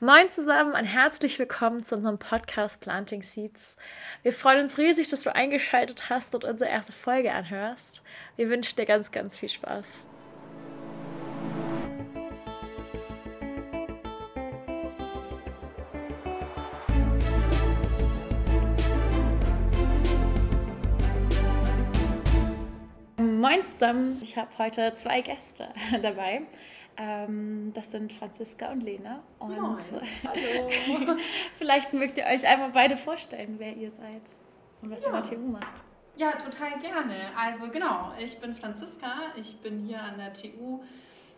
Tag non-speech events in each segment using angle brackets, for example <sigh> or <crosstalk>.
Moin zusammen und herzlich willkommen zu unserem Podcast Planting Seeds. Wir freuen uns riesig, dass du eingeschaltet hast und unsere erste Folge anhörst. Wir wünschen dir ganz, ganz viel Spaß. Moin zusammen, ich habe heute zwei Gäste <laughs> dabei. Ähm, das sind Franziska und Lena. Und Moin. Hallo. <laughs> vielleicht mögt ihr euch einmal beide vorstellen, wer ihr seid und was ja. ihr an der TU macht. Ja, total gerne. Also genau, ich bin Franziska, ich bin hier an der TU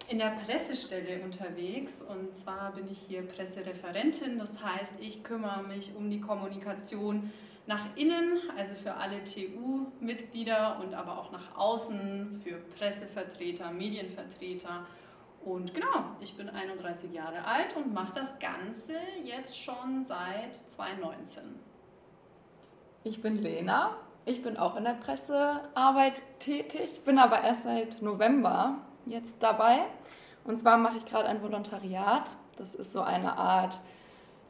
in der Pressestelle unterwegs und zwar bin ich hier Pressereferentin, das heißt, ich kümmere mich um die Kommunikation nach innen, also für alle TU-Mitglieder und aber auch nach außen, für Pressevertreter, Medienvertreter und genau, ich bin 31 Jahre alt und mache das Ganze jetzt schon seit 2019. Ich bin Lena. Ich bin auch in der Pressearbeit tätig, bin aber erst seit November jetzt dabei. Und zwar mache ich gerade ein Volontariat. Das ist so eine Art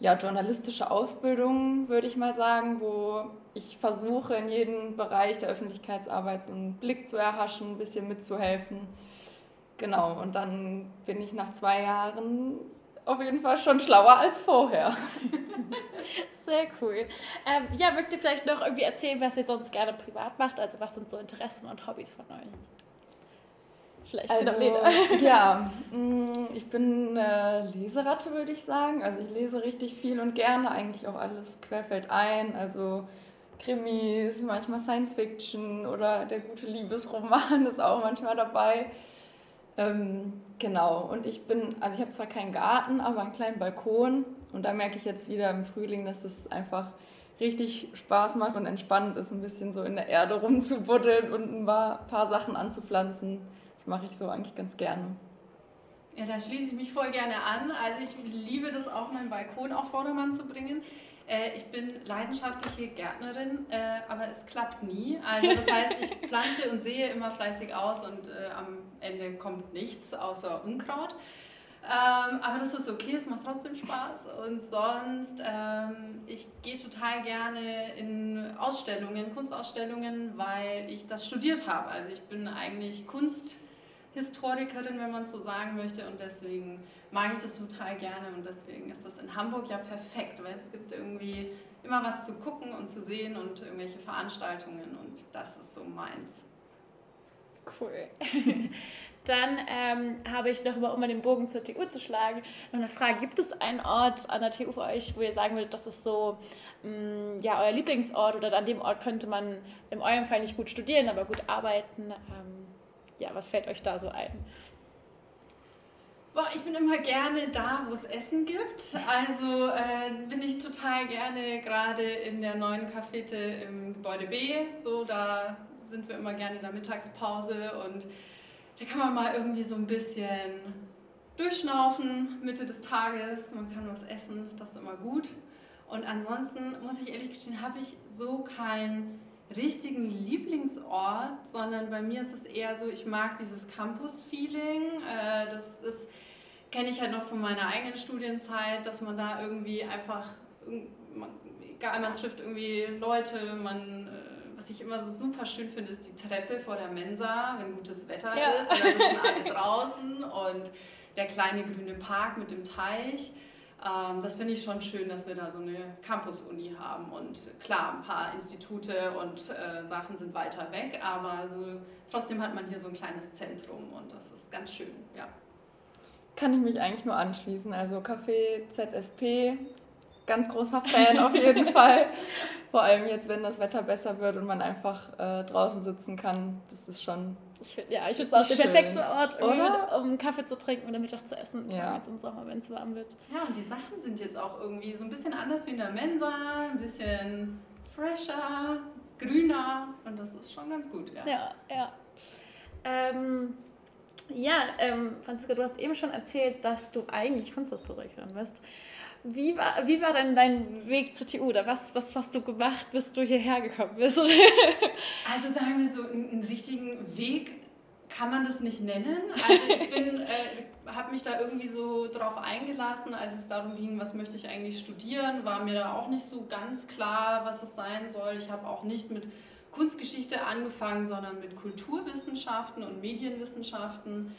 ja, journalistische Ausbildung, würde ich mal sagen, wo ich versuche, in jedem Bereich der Öffentlichkeitsarbeit so einen Blick zu erhaschen, ein bisschen mitzuhelfen Genau, und dann bin ich nach zwei Jahren auf jeden Fall schon schlauer als vorher. <laughs> Sehr cool. Ähm, ja, mögt ihr vielleicht noch irgendwie erzählen, was ihr sonst gerne privat macht? Also was sind so Interessen und Hobbys von euch? Vielleicht also, <laughs> ja, <laughs> mm, ich bin eine Leseratte, würde ich sagen. Also ich lese richtig viel und gerne, eigentlich auch alles querfeld ein. Also Krimis, manchmal Science Fiction oder der gute Liebesroman ist auch manchmal dabei. Ähm, genau, und ich bin, also ich habe zwar keinen Garten, aber einen kleinen Balkon und da merke ich jetzt wieder im Frühling, dass es einfach richtig Spaß macht und entspannend ist, ein bisschen so in der Erde rumzubuddeln und ein paar, paar Sachen anzupflanzen. Das mache ich so eigentlich ganz gerne. Ja, da schließe ich mich voll gerne an. Also ich liebe das auch, meinen Balkon auf Vordermann zu bringen. Äh, ich bin leidenschaftliche Gärtnerin, äh, aber es klappt nie. Also das heißt, ich <laughs> pflanze und sehe immer fleißig aus und äh, am Ende kommt nichts außer Unkraut. Ähm, aber das ist okay, es macht trotzdem Spaß. Und sonst, ähm, ich gehe total gerne in Ausstellungen, Kunstausstellungen, weil ich das studiert habe. Also ich bin eigentlich Kunsthistorikerin, wenn man es so sagen möchte. Und deswegen mag ich das total gerne und deswegen ist das in Hamburg ja perfekt, weil es gibt irgendwie immer was zu gucken und zu sehen und irgendwelche Veranstaltungen und das ist so meins. Cool. <laughs> Dann ähm, habe ich noch mal, um mal den Bogen zur TU zu schlagen, noch eine Frage. Gibt es einen Ort an der TU für euch, wo ihr sagen würdet, das ist so mh, mm, ja, euer Lieblingsort oder an dem Ort könnte man in eurem Fall nicht gut studieren, aber gut arbeiten? Ähm, ja, was fällt euch da so ein? Boah, ich bin immer gerne da, wo es Essen gibt. Also äh, bin ich total gerne gerade in der neuen Cafete im Gebäude B. So, da sind wir immer gerne in der Mittagspause und da kann man mal irgendwie so ein bisschen durchschnaufen Mitte des Tages. Man kann was essen, das ist immer gut. Und ansonsten muss ich ehrlich gestehen, habe ich so keinen richtigen Lieblingsort, sondern bei mir ist es eher so, ich mag dieses Campus-Feeling. Äh, das ist kenne ich halt noch von meiner eigenen Studienzeit, dass man da irgendwie einfach, egal, man trifft irgendwie Leute, man, äh, was ich immer so super schön finde, ist die Treppe vor der Mensa, wenn gutes Wetter ja. ist, und da sitzen alle draußen und der kleine grüne Park mit dem Teich. Ähm, das finde ich schon schön, dass wir da so eine Campus-Uni haben. Und klar, ein paar Institute und äh, Sachen sind weiter weg, aber so, trotzdem hat man hier so ein kleines Zentrum und das ist ganz schön, ja kann ich mich eigentlich nur anschließen. Also Café ZSP, ganz großer Fan auf jeden <laughs> Fall. Vor allem jetzt, wenn das Wetter besser wird und man einfach äh, draußen sitzen kann, das ist schon. Ich find, ja, ich finde es auch der perfekte Ort, oder? um Kaffee zu trinken oder Mittag zu essen. Ja. Jetzt im Sommer, wenn es warm wird. Ja, und die Sachen sind jetzt auch irgendwie so ein bisschen anders wie in der Mensa, ein bisschen fresher, grüner und das ist schon ganz gut. Ja, ja. ja. Ähm, ja, ähm, Franziska, du hast eben schon erzählt, dass du eigentlich Kunsthistorikerin bist. Wie war, wie war denn dein Weg zur TU? Oder was, was hast du gemacht, bis du hierher gekommen bist? <laughs> also sagen wir so, einen, richtigen Weg kann man das nicht nennen. Also ich bin, <laughs> äh, habe mich da irgendwie so drauf eingelassen, als es darum ging, was möchte ich eigentlich studieren, war mir da auch nicht so ganz klar, was es sein soll. Ich habe auch nicht mit Kunstgeschichte angefangen, sondern mit Kulturwissenschaften und Medienwissenschaften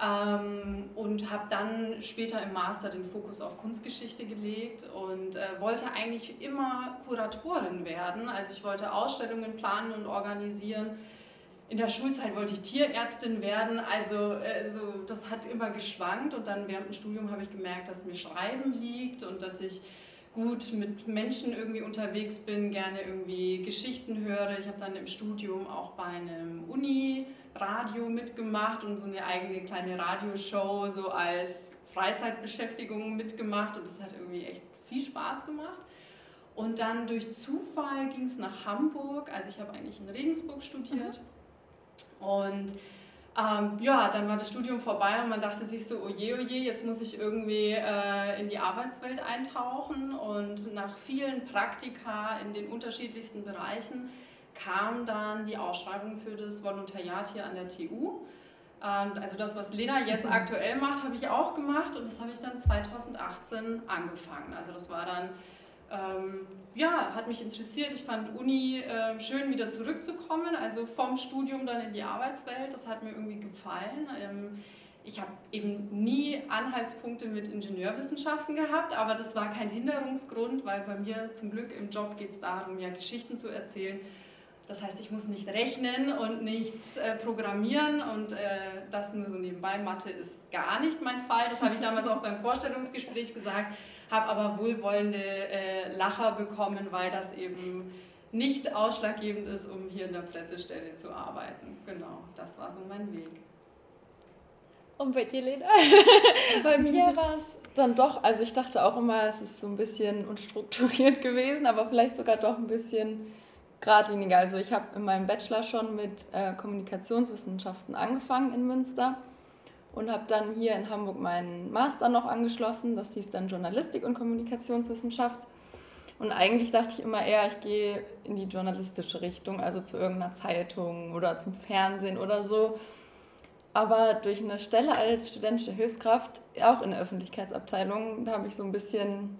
ähm, und habe dann später im Master den Fokus auf Kunstgeschichte gelegt und äh, wollte eigentlich immer Kuratorin werden. Also ich wollte Ausstellungen planen und organisieren. In der Schulzeit wollte ich Tierärztin werden, also, also das hat immer geschwankt und dann während dem Studium habe ich gemerkt, dass mir Schreiben liegt und dass ich gut mit Menschen irgendwie unterwegs bin, gerne irgendwie Geschichten höre. Ich habe dann im Studium auch bei einem Uni-Radio mitgemacht und so eine eigene kleine Radioshow so als Freizeitbeschäftigung mitgemacht und das hat irgendwie echt viel Spaß gemacht. Und dann durch Zufall ging es nach Hamburg, also ich habe eigentlich in Regensburg studiert mhm. und ähm, ja, dann war das Studium vorbei und man dachte sich so, oje, oje, jetzt muss ich irgendwie äh, in die Arbeitswelt eintauchen. Und nach vielen Praktika in den unterschiedlichsten Bereichen kam dann die Ausschreibung für das Volontariat hier an der TU. Ähm, also das, was Lena jetzt mhm. aktuell macht, habe ich auch gemacht und das habe ich dann 2018 angefangen. Also das war dann ähm, ja, hat mich interessiert. Ich fand Uni äh, schön, wieder zurückzukommen, also vom Studium dann in die Arbeitswelt. Das hat mir irgendwie gefallen. Ähm, ich habe eben nie Anhaltspunkte mit Ingenieurwissenschaften gehabt, aber das war kein Hinderungsgrund, weil bei mir zum Glück im Job geht es darum, ja Geschichten zu erzählen. Das heißt, ich muss nicht rechnen und nichts äh, programmieren und äh, das nur so nebenbei. Mathe ist gar nicht mein Fall. Das habe ich damals auch beim Vorstellungsgespräch gesagt habe aber wohlwollende äh, Lacher bekommen, weil das eben nicht ausschlaggebend ist, um hier in der Pressestelle zu arbeiten. Genau, das war so mein Weg. Und bei dir, Lena? <laughs> bei mir war es dann doch, also ich dachte auch immer, es ist so ein bisschen unstrukturiert <laughs> gewesen, aber vielleicht sogar doch ein bisschen geradliniger. Also ich habe in meinem Bachelor schon mit äh, Kommunikationswissenschaften angefangen in Münster und habe dann hier in Hamburg meinen Master noch angeschlossen. Das hieß dann Journalistik und Kommunikationswissenschaft. Und eigentlich dachte ich immer eher, ich gehe in die journalistische Richtung, also zu irgendeiner Zeitung oder zum Fernsehen oder so. Aber durch eine Stelle als studentische Hilfskraft, auch in der Öffentlichkeitsabteilung, da habe ich so ein bisschen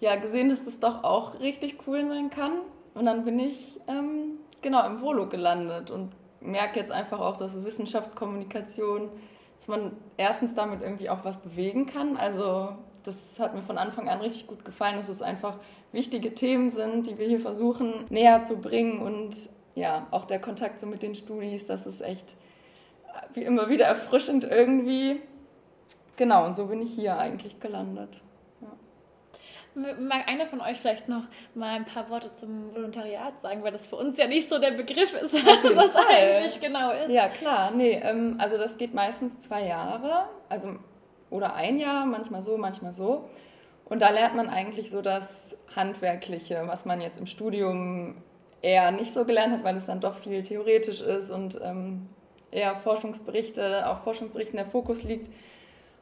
ja, gesehen, dass das doch auch richtig cool sein kann. Und dann bin ich ähm, genau im Volo gelandet und merke jetzt einfach auch, dass Wissenschaftskommunikation dass man erstens damit irgendwie auch was bewegen kann. Also das hat mir von Anfang an richtig gut gefallen, dass es einfach wichtige Themen sind, die wir hier versuchen näher zu bringen und ja, auch der Kontakt so mit den Studis, das ist echt wie immer wieder erfrischend irgendwie. Genau, und so bin ich hier eigentlich gelandet. Mag einer von euch vielleicht noch mal ein paar Worte zum Volontariat sagen, weil das für uns ja nicht so der Begriff ist, was das eigentlich genau ist. Ja, klar. Nee, ähm, also das geht meistens zwei Jahre, also oder ein Jahr, manchmal so, manchmal so. Und da lernt man eigentlich so das Handwerkliche, was man jetzt im Studium eher nicht so gelernt hat, weil es dann doch viel theoretisch ist und ähm, eher Forschungsberichte, auf Forschungsberichten der Fokus liegt.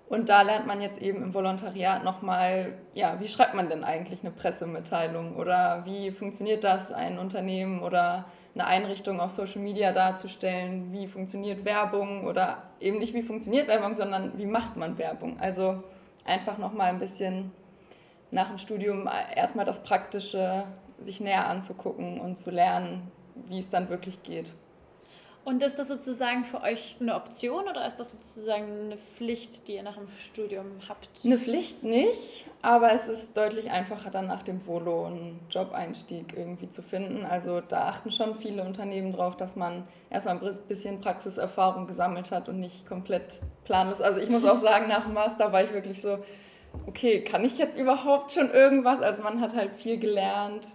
Und da lernt man jetzt eben im Volontariat nochmal, ja, wie schreibt man denn eigentlich eine Pressemitteilung oder wie funktioniert das, ein Unternehmen oder eine Einrichtung auf Social Media darzustellen, wie funktioniert Werbung oder eben nicht wie funktioniert Werbung, sondern wie macht man Werbung. Also einfach nochmal ein bisschen nach dem Studium erstmal das Praktische sich näher anzugucken und zu lernen, wie es dann wirklich geht. Und ist das sozusagen für euch eine Option oder ist das sozusagen eine Pflicht, die ihr nach dem Studium habt? Eine Pflicht nicht, aber es ist deutlich einfacher dann nach dem Volo einen Job-Einstieg irgendwie zu finden. Also da achten schon viele Unternehmen drauf, dass man erstmal ein bisschen Praxiserfahrung gesammelt hat und nicht komplett planlos. Also ich muss auch <laughs> sagen, nach dem Master war ich wirklich so, okay, kann ich jetzt überhaupt schon irgendwas? Also man hat halt viel gelernt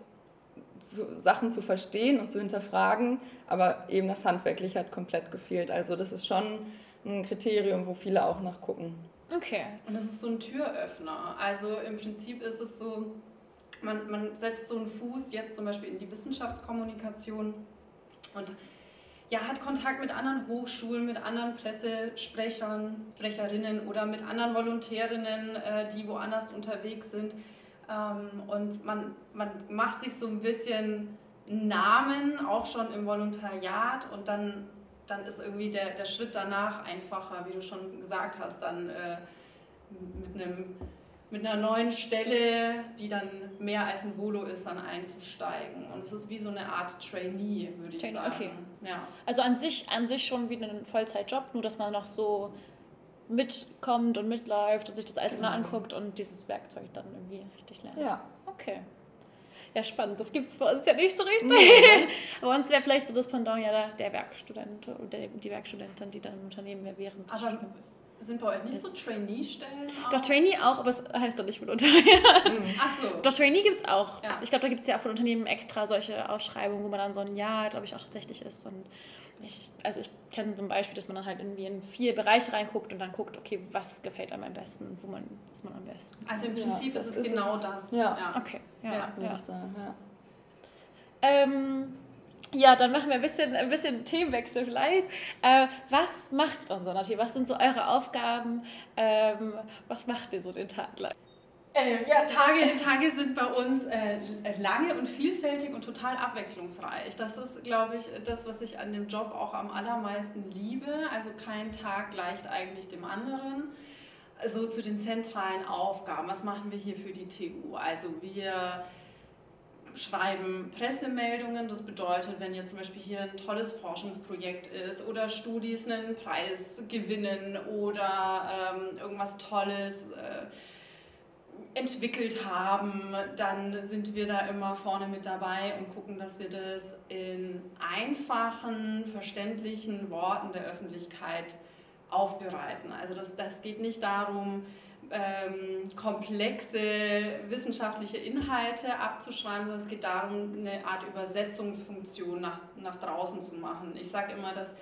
zu, Sachen zu verstehen und zu hinterfragen, aber eben das Handwerkliche hat komplett gefehlt. Also das ist schon ein Kriterium, wo viele auch nachgucken. Okay. Und das ist so ein Türöffner. Also im Prinzip ist es so, man, man setzt so einen Fuß jetzt zum Beispiel in die Wissenschaftskommunikation und ja, hat Kontakt mit anderen Hochschulen, mit anderen Pressesprechern, Sprecherinnen oder mit anderen Volontärinnen, äh, die woanders unterwegs sind. Ähm, und man, man macht sich so ein bisschen Namen, auch schon im Volontariat und dann dann ist irgendwie der, der Schritt danach einfacher, wie du schon gesagt hast, dann äh, mit, einem, mit einer neuen Stelle, die dann mehr als ein Volo ist, dann einzusteigen. Und es ist wie so eine Art Trainee, würde ich Trainee, sagen. Okay. Ja. Also an sich, an sich schon wie ein Vollzeitjob, nur dass man noch so mitkommt und mitläuft und sich das alles genau mhm. anguckt und dieses Werkzeug dann irgendwie richtig lernt. Ja. Okay. Ja, spannend. Das gibt es bei uns ja nicht so richtig. Nee. <laughs> bei uns wäre vielleicht so das Pendant ja der, der Werkstudent oder die Werkstudentin, die dann im Unternehmen mehr während des Studiums sind bei euch nicht so Trainee-Stellen? Doch, Trainee auch, aber es heißt doch nicht Volontariat. <laughs> Mhm. Ach so. Doch, Trainee gibt es auch. Ja. Ich glaube, da gibt es ja auch von Unternehmen extra solche Ausschreibungen, wo man dann so ein Jahr, glaube ich, auch tatsächlich ist. Und ich, also ich kenne zum Beispiel, dass man dann halt irgendwie in vier Bereiche reinguckt und dann guckt, okay, was gefällt einem am besten, wo man, was man am besten. Also im Prinzip ja, ist es ist genau es, das. Ja. ja. Okay. Ja, ja. würde ich sagen. Ja. Ähm, ja, dann machen wir ein bisschen, ein bisschen Themenwechsel vielleicht. Äh, was macht ihr dann so, Was sind so eure Aufgaben? Ähm, was macht ihr so den Tag lang? Äh, ja, Tage, Tage sind bei uns äh, lange und vielfältig und total abwechslungsreich. Das ist, glaube ich, das, was ich an dem Job auch am allermeisten liebe. Also kein Tag gleicht eigentlich dem anderen. So zu den zentralen Aufgaben. Was machen wir hier für die TU? Also wir schreiben Pressemeldungen. Das bedeutet, wenn jetzt zum Beispiel hier ein tolles Forschungsprojekt ist oder Studis einen Preis gewinnen oder ähm, irgendwas Tolles äh, entwickelt haben, dann sind wir da immer vorne mit dabei und gucken, dass wir das in einfachen, verständlichen Worten der Öffentlichkeit aufbereiten. Also das, das geht nicht darum, ähm, komplexe wissenschaftliche Inhalte abzuschreiben, sondern es geht darum, eine Art Übersetzungsfunktion nach, nach draußen zu machen. Ich sage immer, dass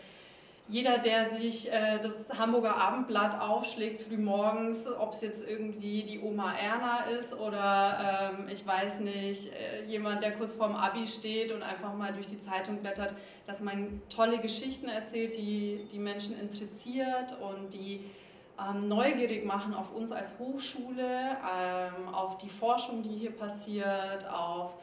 jeder, der sich äh, das Hamburger Abendblatt aufschlägt frühmorgens, ob es jetzt irgendwie die Oma Erna ist oder ähm, ich weiß nicht, äh, jemand, der kurz vorm Abi steht und einfach mal durch die Zeitung blättert, dass man tolle Geschichten erzählt, die die Menschen interessiert und die ähm, neugierig machen auf uns als Hochschule, ähm, auf die Forschung, die hier passiert, auf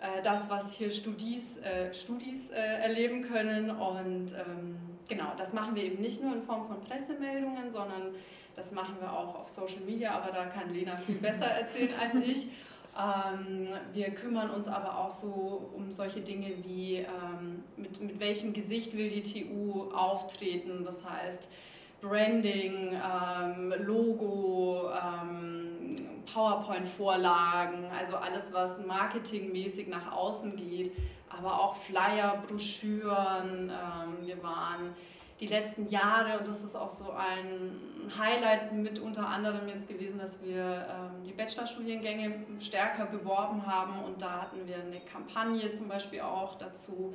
äh, das, was hier Studis, äh, Studis äh, erleben können. Und ähm, genau, das machen wir eben nicht nur in Form von Pressemeldungen, sondern das machen wir auch auf Social Media, aber da kann Lena viel <laughs> besser erzählen als ich. Ähm, wir kümmern uns aber auch so um solche Dinge wie, ähm, mit, mit welchem Gesicht will die TU auftreten. Das heißt, Branding, ähm, Logo, ähm, PowerPoint-Vorlagen, also alles, was marketingmäßig nach außen geht, aber auch Flyer, Broschüren. Ähm, wir waren die letzten Jahre, und das ist auch so ein Highlight mit unter anderem jetzt gewesen, dass wir ähm, die Bachelorstudiengänge stärker beworben haben und da hatten wir eine Kampagne zum Beispiel auch dazu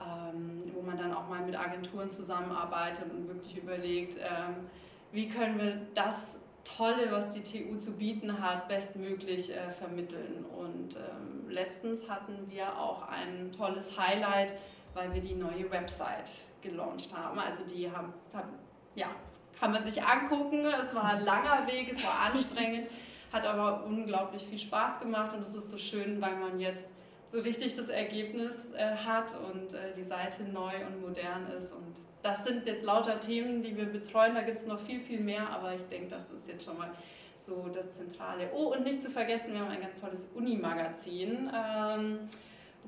ähm, wo man dann auch mal mit Agenturen zusammenarbeitet und wirklich überlegt, ähm, wie können wir das Tolle, was die TU zu bieten hat, bestmöglich äh, vermitteln. Und ähm, letztens hatten wir auch ein tolles Highlight, weil wir die neue Website gelauncht haben. Also die haben, haben ja, kann man sich angucken. Es war ein langer Weg, es war anstrengend, <laughs> hat aber unglaublich viel Spaß gemacht und es ist so schön, weil man jetzt so richtig das Ergebnis äh, hat und äh, die Seite neu und modern ist. Und das sind jetzt lauter Themen, die wir betreuen. Da gibt es noch viel, viel mehr, aber ich denke, das ist jetzt schon mal so das Zentrale. Oh, und nicht zu vergessen, wir haben ein ganz tolles Uni-Magazin, ähm,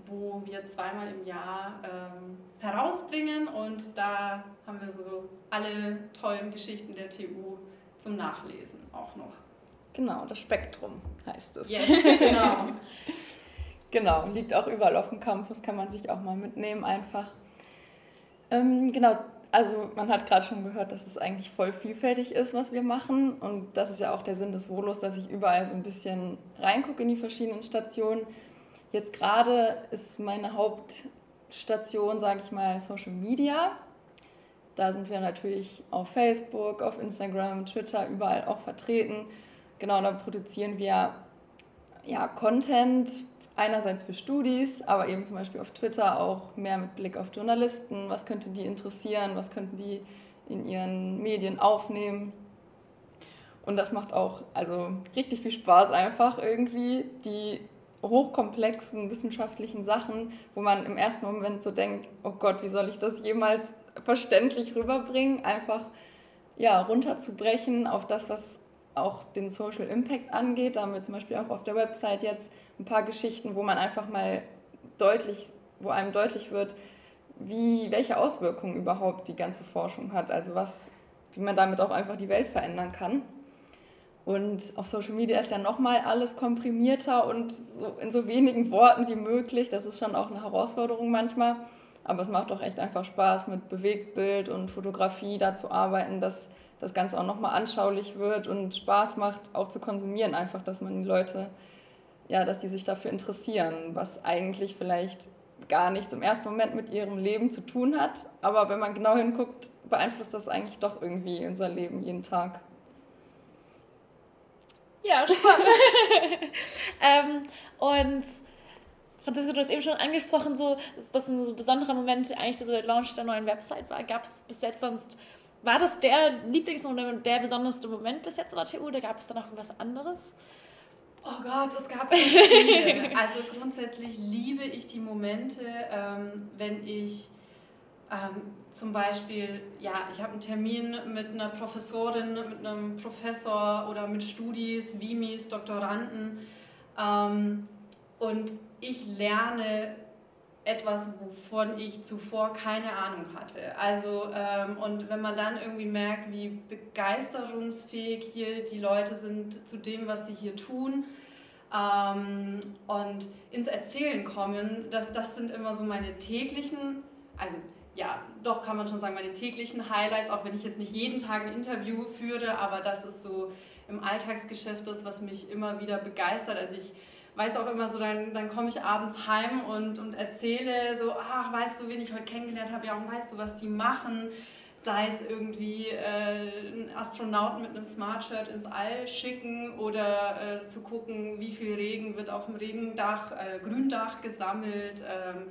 wo wir zweimal im Jahr ähm, herausbringen und da haben wir so alle tollen Geschichten der TU zum Nachlesen auch noch. Genau, das Spektrum heißt es. Yes, genau. <laughs> Genau, liegt auch überall auf dem Campus, kann man sich auch mal mitnehmen einfach. Ähm, genau, also man hat gerade schon gehört, dass es eigentlich voll vielfältig ist, was wir machen. Und das ist ja auch der Sinn des Volos, dass ich überall so ein bisschen reingucke in die verschiedenen Stationen. Jetzt gerade ist meine Hauptstation, sage ich mal, Social Media. Da sind wir natürlich auf Facebook, auf Instagram, Twitter, überall auch vertreten. Genau, da produzieren wir ja, Content, einerseits für Studis, aber eben zum Beispiel auf Twitter auch mehr mit Blick auf Journalisten. Was könnte die interessieren? Was könnten die in ihren Medien aufnehmen? Und das macht auch also richtig viel Spaß einfach irgendwie, die hochkomplexen wissenschaftlichen Sachen, wo man im ersten Moment so denkt, oh Gott, wie soll ich das jemals verständlich rüberbringen, einfach ja, runterzubrechen auf das, was auch den Social Impact angeht. Da haben wir zum Beispiel auch auf der Website jetzt ein paar Geschichten, wo man einfach mal deutlich, wo einem deutlich wird, wie, welche Auswirkungen überhaupt die ganze Forschung hat. Also was, wie man damit auch einfach die Welt verändern kann. Und auf Social Media ist ja nochmal alles komprimierter und so in so wenigen Worten wie möglich. Das ist schon auch eine Herausforderung manchmal. Aber es macht auch echt einfach Spaß, mit Bewegtbild und Fotografie da zu arbeiten, dass das Ganze auch nochmal anschaulich wird und Spaß macht, auch zu konsumieren. Einfach, dass man die Leute, ja, dass die sich dafür interessieren, was eigentlich vielleicht gar nichts im ersten Moment mit ihrem Leben zu tun hat. Aber wenn man genau hinguckt, beeinflusst das eigentlich doch irgendwie unser Leben jeden Tag. Ja, spannend. <laughs> ähm, und Franziska, du hast eben schon angesprochen, so, dass ein so besonderer Moment eigentlich so der Launch der neuen Website war. Gab es bis jetzt sonst, war das der Lieblingsmoment der besonderste Moment bis jetzt an der TU oder gab es da noch was anderes? Oh Gott, es gab so viele. <laughs> Also grundsätzlich liebe ich die Momente, ähm, wenn ich ähm, zum Beispiel, ja, ich habe einen Termin mit einer Professorin, mit einem Professor oder mit Studis, Vimis, Doktoranden ähm, und ich lerne etwas, wovon ich zuvor keine Ahnung hatte. Also, ähm, und wenn man dann irgendwie merkt, wie begeisterungsfähig hier die Leute sind zu dem, was sie hier tun, ähm, und ins Erzählen kommen, das, das sind immer so meine täglichen, also ja, doch kann man schon sagen, meine täglichen Highlights, auch wenn ich jetzt nicht jeden Tag ein Interview führe, aber das ist so im Alltagsgeschäft das, was mich immer wieder begeistert. Also ich weiß auch immer so, dann, dann komme ich abends heim und, und erzähle so, ach, weißt du, wen ich heute kennengelernt habe, ja, und weißt du, was die machen? Sei es irgendwie äh, einen Astronauten mit einem Smart Shirt ins All schicken oder äh, zu gucken, wie viel Regen wird auf dem Regendach, äh, Gründach gesammelt. Ähm,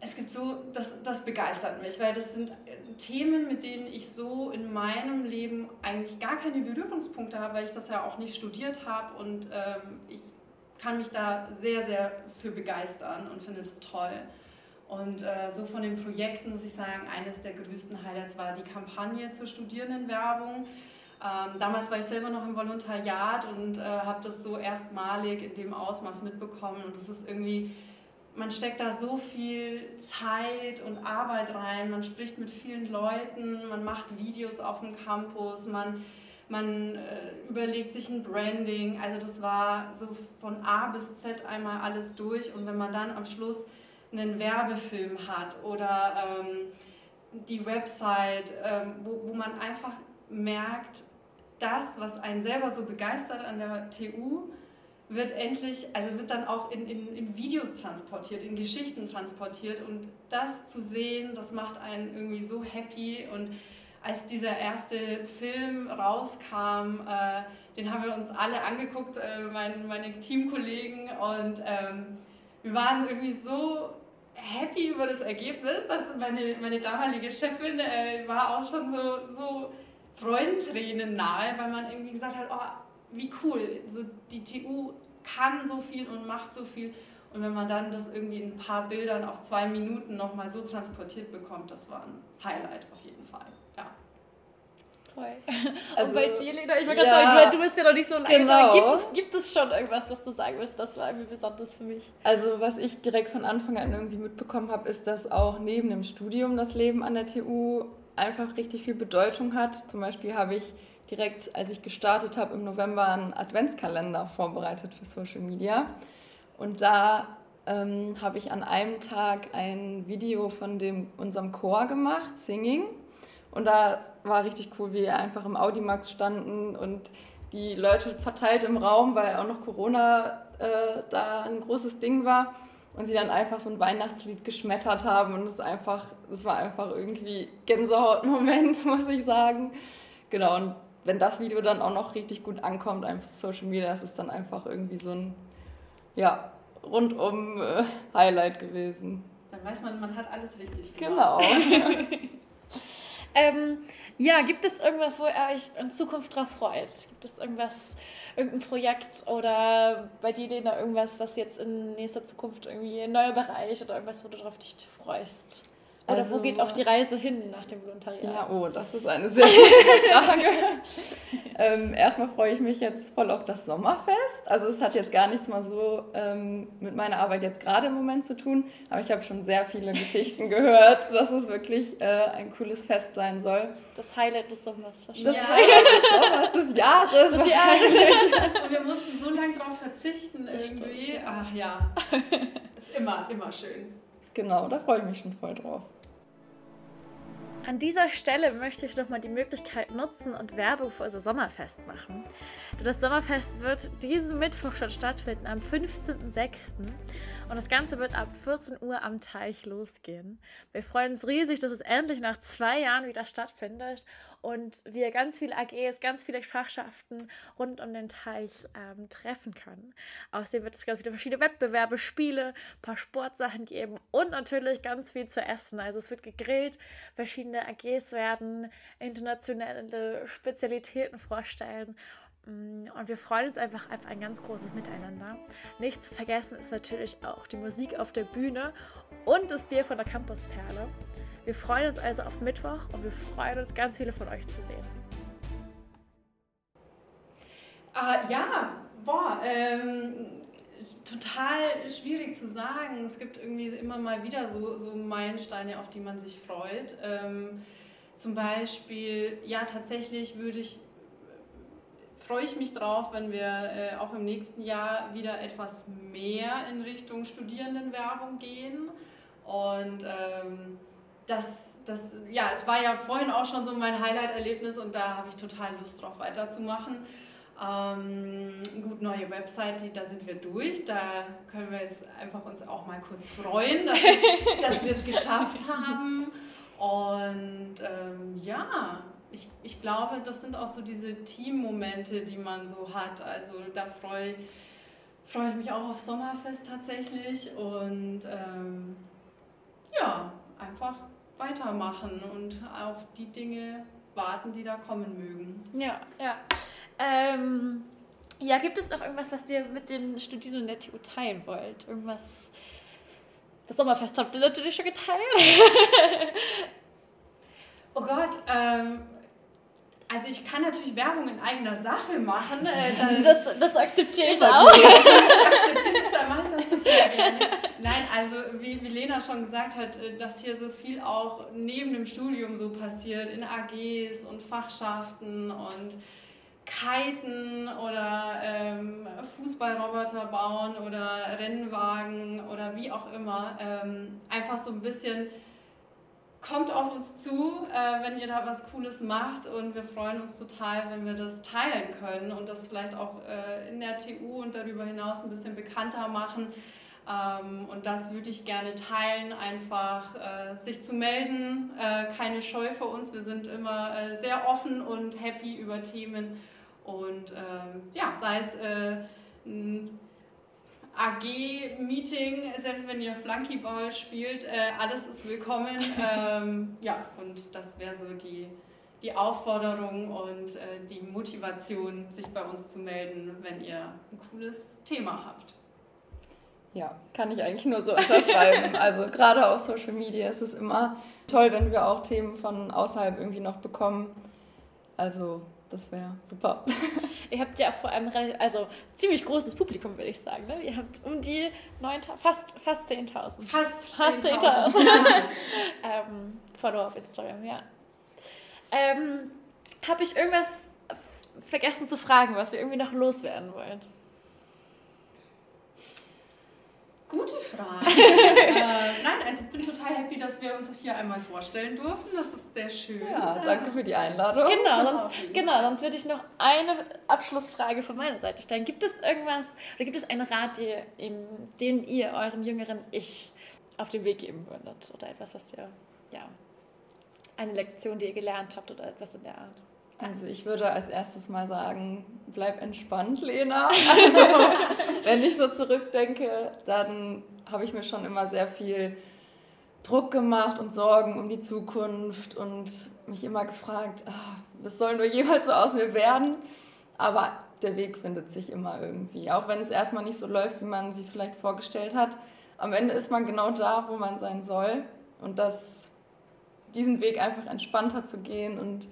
es gibt so, das, das begeistert mich, weil das sind äh, Themen, mit denen ich so in meinem Leben eigentlich gar keine Berührungspunkte habe, weil ich das ja auch nicht studiert habe und ähm, ich kann mich da sehr, sehr für begeistern und finde das toll. Und äh, so von den Projekten muss ich sagen, eines der größten Highlights war die Kampagne zur Studierendenwerbung. Ähm, damals war ich selber noch im Volontariat und äh, habe das so erstmalig in dem Ausmaß mitbekommen und das ist irgendwie man steckt da so viel Zeit und Arbeit rein, man spricht mit vielen Leuten, man macht Videos auf dem Campus, man, man äh, überlegt sich ein Branding. Also das war so von A bis Z einmal alles durch. Und wenn man dann am Schluss einen Werbefilm hat oder ähm, die Website, ähm, wo, wo man einfach merkt, das, was einen selber so begeistert an der TU, wird endlich, also wird dann auch in, in, in Videos transportiert, in Geschichten transportiert. Und das zu sehen, das macht einen irgendwie so happy. Und als dieser erste Film rauskam, äh, den haben wir uns alle angeguckt, äh, mein, meine Teamkollegen und ähm, wir waren irgendwie so happy über das Ergebnis, dass meine, meine damalige Chefin äh, war auch schon so, so Freudentränen nahe, weil man irgendwie gesagt hat, oh, wie cool, so die TU kann so viel und macht so viel. Und wenn man dann das irgendwie in ein paar Bildern auf zwei Minuten nochmal so transportiert bekommt, das war ein Highlight auf jeden Fall. Ja. Toll. Also, und bei dir, Lena, ich wollte gerade sagen, du, du bist ja noch nicht so lange genau. da. Gibt es, gibt es schon irgendwas, was du sagen willst? Das war irgendwie besonders für mich. Also was ich direkt von Anfang an irgendwie mitbekommen habe, ist, dass auch neben dem Studium das Leben an der TU einfach richtig viel Bedeutung hat. Zum Beispiel habe ich direkt, als ich gestartet habe, im November einen Adventskalender vorbereitet für Social Media. Und da ähm, habe ich an einem Tag ein Video von dem, unserem Chor gemacht, Singing. Und da war richtig cool, wie wir einfach im Audimax standen und die Leute verteilt im Raum, weil auch noch Corona äh, da ein großes Ding war. Und sie dann einfach so ein Weihnachtslied geschmettert haben. Und es einfach, es war einfach irgendwie Gänsehautmoment, <laughs> muss ich sagen. Genau, und wenn das Video dann auch noch richtig gut ankommt auf Social Media, ist es dann einfach irgendwie so ein ja, rundum äh, Highlight gewesen. Dann weiß man, man hat alles richtig gemacht. Genau. <laughs> ähm, ja, gibt es irgendwas, wo ihr euch in Zukunft drauf freut? Gibt es irgendwas, irgendein Projekt oder bei dir, Lena, irgendwas, was jetzt in nächster Zukunft irgendwie ein neuer Bereich oder irgendwas, wo du drauf dich freust? Oder also, wo geht auch die Reise hin nach dem Volontariat? Ja, oh, das ist eine sehr <laughs> gute Frage. ähm, erstmal freue ich mich jetzt voll auf das Sommerfest. Also es hat jetzt gar nichts mal so ähm, mit meiner Arbeit jetzt gerade im Moment zu tun, aber ich habe schon sehr viele Geschichten gehört, dass es wirklich äh, ein cooles Fest sein soll. Das Highlight des Sommers wahrscheinlich. Das ja. Highlight des Sommers, des Jahres das wahrscheinlich. Und wir mussten so lange darauf verzichten irgendwie. Ach ja, ist immer, immer schön. Genau, da freue ich mich schon voll drauf. An dieser Stelle möchte ich nochmal die Möglichkeit nutzen und Werbung für unser Sommerfest machen. Das Sommerfest wird diesen Mittwoch schon stattfinden, am 15.06. Und das Ganze wird ab 14 Uhr am Teich losgehen. Wir freuen uns riesig, dass es endlich nach zwei Jahren wieder stattfindet und wir ganz viele AGs, ganz viele Fachschaften rund um den Teich ähm, treffen können. Außerdem wird es ganz viele verschiedene Wettbewerbe, Spiele, ein paar Sportsachen geben und natürlich ganz viel zu essen. Also es wird gegrillt, verschiedene AGs werden internationale Spezialitäten vorstellen mm, und wir freuen uns einfach auf ein ganz großes Miteinander. Nicht zu vergessen ist natürlich auch die Musik auf der Bühne und das Bier von der Campusperle. Wir freuen uns also auf Mittwoch und wir freuen uns, ganz viele von euch zu sehen. Uh, ja, boah, ähm, total schwierig zu sagen. Es gibt irgendwie immer mal wieder so, so Meilensteine, auf die man sich freut. Ähm, zum Beispiel, ja, tatsächlich würde ich, freue ich mich drauf, wenn wir äh, auch im nächsten Jahr wieder etwas mehr in Richtung Studierendenwerbung gehen. Und ähm, das, das, ja, es war ja vorhin auch schon so mein Highlight-Erlebnis und da habe ich total Lust drauf weiterzumachen. Ähm, gut, neue Website, da sind wir durch. Da können wir jetzt einfach uns auch mal kurz freuen, dass, <laughs> dass wir es geschafft haben. Und ähm, ja, ich, ich glaube, das sind auch so diese Teammomente, die man so hat. Also da freue freu ich mich auch auf Sommerfest tatsächlich. Und ähm, ja, einfach weitermachen und auf die Dinge warten, die da kommen mögen. Ja, ja. Ähm, ja, gibt es noch irgendwas, was ihr mit den Studierenden der TU teilen wollt? Irgendwas? Das Sommerfest habt ihr natürlich schon geteilt. <laughs> oh Gott, ähm, also ich kann natürlich Werbung in eigener Sache machen. Äh, <laughs> das, das akzeptiere ich auch. das akzeptiere ich, dann mache ich das total gerne. Nein, also wie, wie Lena schon gesagt hat, äh, dass hier so viel auch neben dem Studium so passiert, in AGs und Fachschaften und Kiten oder ähm, Fußballroboter bauen oder Rennwagen oder wie auch immer. Ähm, einfach so ein bisschen kommt auf uns zu, äh, wenn ihr da was Cooles macht und wir freuen uns total, wenn wir das teilen können und das vielleicht auch äh, in der TU und darüber hinaus ein bisschen bekannter machen. Ähm, und das würde ich gerne teilen, einfach äh, sich zu melden, äh, keine Scheu vor uns. Wir sind immer äh, sehr offen und happy über Themen und ähm, ja, sei es äh, ein AG-Meeting, selbst wenn ihr Flunkyball spielt, äh, alles ist willkommen. <laughs> ähm, ja, und das wäre so die, die Aufforderung und äh, die Motivation, sich bei uns zu melden, wenn ihr ein cooles Thema habt. Ja, kann ich eigentlich nur so unterschreiben. <laughs> also gerade auf Social Media ist es immer toll, wenn wir auch Themen von außerhalb irgendwie noch bekommen. Also das wäre super. <laughs> Ihr habt ja vor allem also ziemlich großes Publikum, würde ich sagen. Ne? Ihr habt um die 9, fast, fast 10.000. Fast 10.000 10 ja. ähm, Follower auf Instagram, ja. Ähm, Habe ich irgendwas vergessen zu fragen, was wir irgendwie noch loswerden wollen? Gute Frage. <laughs> äh, nein, also ich bin total happy, dass wir uns hier einmal vorstellen durften. Das ist sehr schön. Ja, danke für die Einladung. Genau, sonst, genau, sonst würde ich noch eine Abschlussfrage von meiner Seite stellen. Gibt es irgendwas oder gibt es einen Rat, den ihr eurem jüngeren Ich auf den Weg geben würdet? Oder etwas, was ihr, ja, eine Lektion, die ihr gelernt habt oder etwas in der Art? Also ich würde als erstes mal sagen, bleib entspannt, Lena. <laughs> Also wenn ich so zurückdenke, dann habe ich mir schon immer sehr viel Druck gemacht und Sorgen um die Zukunft und mich immer gefragt, ah, was soll nur jemals so aus mir werden? Aber der Weg findet sich immer irgendwie. Auch wenn es erstmal nicht so läuft, wie man sich es vielleicht vorgestellt hat. Am Ende ist man genau da, wo man sein soll. Und das diesen Weg einfach entspannter zu gehen und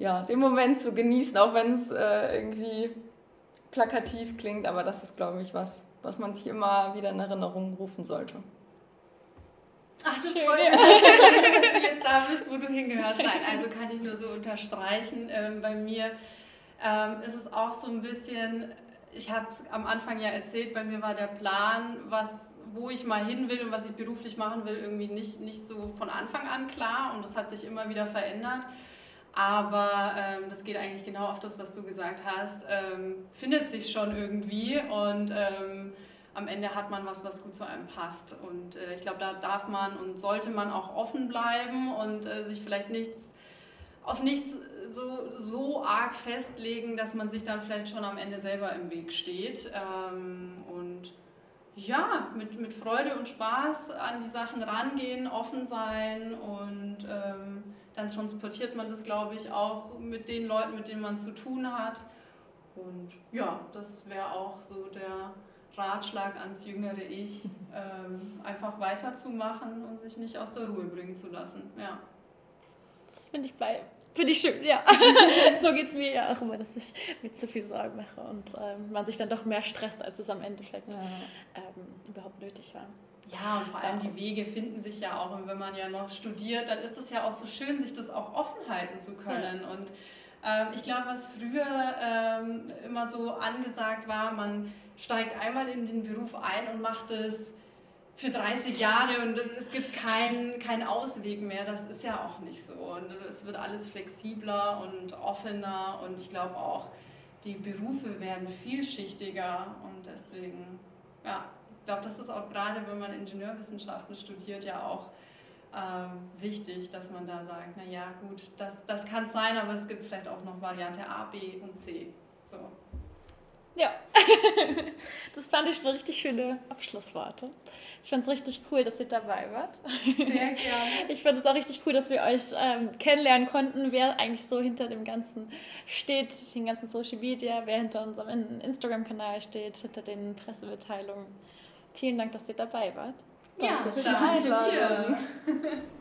ja, den Moment zu genießen, auch wenn es äh, irgendwie plakativ klingt, aber das ist, glaube ich, was, was man sich immer wieder in Erinnerung rufen sollte. Ach, das Schön, freut mich, <laughs> dass du jetzt da bist, wo du hingehörst. Nein, also kann ich nur so unterstreichen. Ähm, bei mir ähm, ist es auch so ein bisschen, ich habe es am Anfang ja erzählt, bei mir war der Plan, was, wo ich mal hin will und was ich beruflich machen will, irgendwie nicht, nicht so von Anfang an klar und das hat sich immer wieder verändert. Aber ähm, das geht eigentlich genau auf das, was du gesagt hast. Ähm, findet sich schon irgendwie und ähm, am Ende hat man was, was gut zu einem passt. Und äh, ich glaube, da darf man und sollte man auch offen bleiben und äh, sich vielleicht nichts auf nichts so, so arg festlegen, dass man sich dann vielleicht schon am Ende selber im Weg steht. Ähm, und ja, mit, mit Freude und Spaß an die Sachen rangehen, offen sein und ähm, dann transportiert man das, glaube ich, auch mit den Leuten, mit denen man zu tun hat. Und ja, das wäre auch so der Ratschlag ans jüngere Ich, <laughs> ähm, einfach weiterzumachen und sich nicht aus der Ruhe bringen zu lassen. Ja. Das finde ich bei. Finde ich schön, ja. <laughs> so geht es mir ja auch immer, dass ich mir zu viel Sorgen mache und ähm, man sich dann doch mehr stresst, als es am Endeffekt ja. ähm, überhaupt nötig war. Ja, und vor allem die Wege finden sich ja auch. Und wenn man ja noch studiert, dann ist es ja auch so schön, sich das auch offen halten zu können. Ja. Und ähm, ich glaube, was früher ähm, immer so angesagt war, man steigt einmal in den Beruf ein und macht es für 30 Jahre und es gibt keinen kein Ausweg mehr. Das ist ja auch nicht so. Und es wird alles flexibler und offener und ich glaube auch, die Berufe werden vielschichtiger und deswegen, ja, glaube, das ist auch gerade, wenn man Ingenieurwissenschaften studiert, ja auch ähm, wichtig, dass man da sagt, naja gut, das, das kann es sein, aber es gibt vielleicht auch noch Variante A, B und C. So. Ja, <laughs> das fand ich schon richtig schöne Abschlussworte. Ich fand es richtig cool, dass ihr dabei wart. Sehr <laughs> gerne. Ich fand es auch richtig cool, dass wir euch ähm, kennenlernen konnten, wer eigentlich so hinter dem Ganzen steht, den ganzen Social Media, wer hinter unserem Instagram-Kanal steht, hinter den Pressemitteilungen. Vielen Dank, dass ihr dabei wart. Danke ja, für die Einladung. <laughs>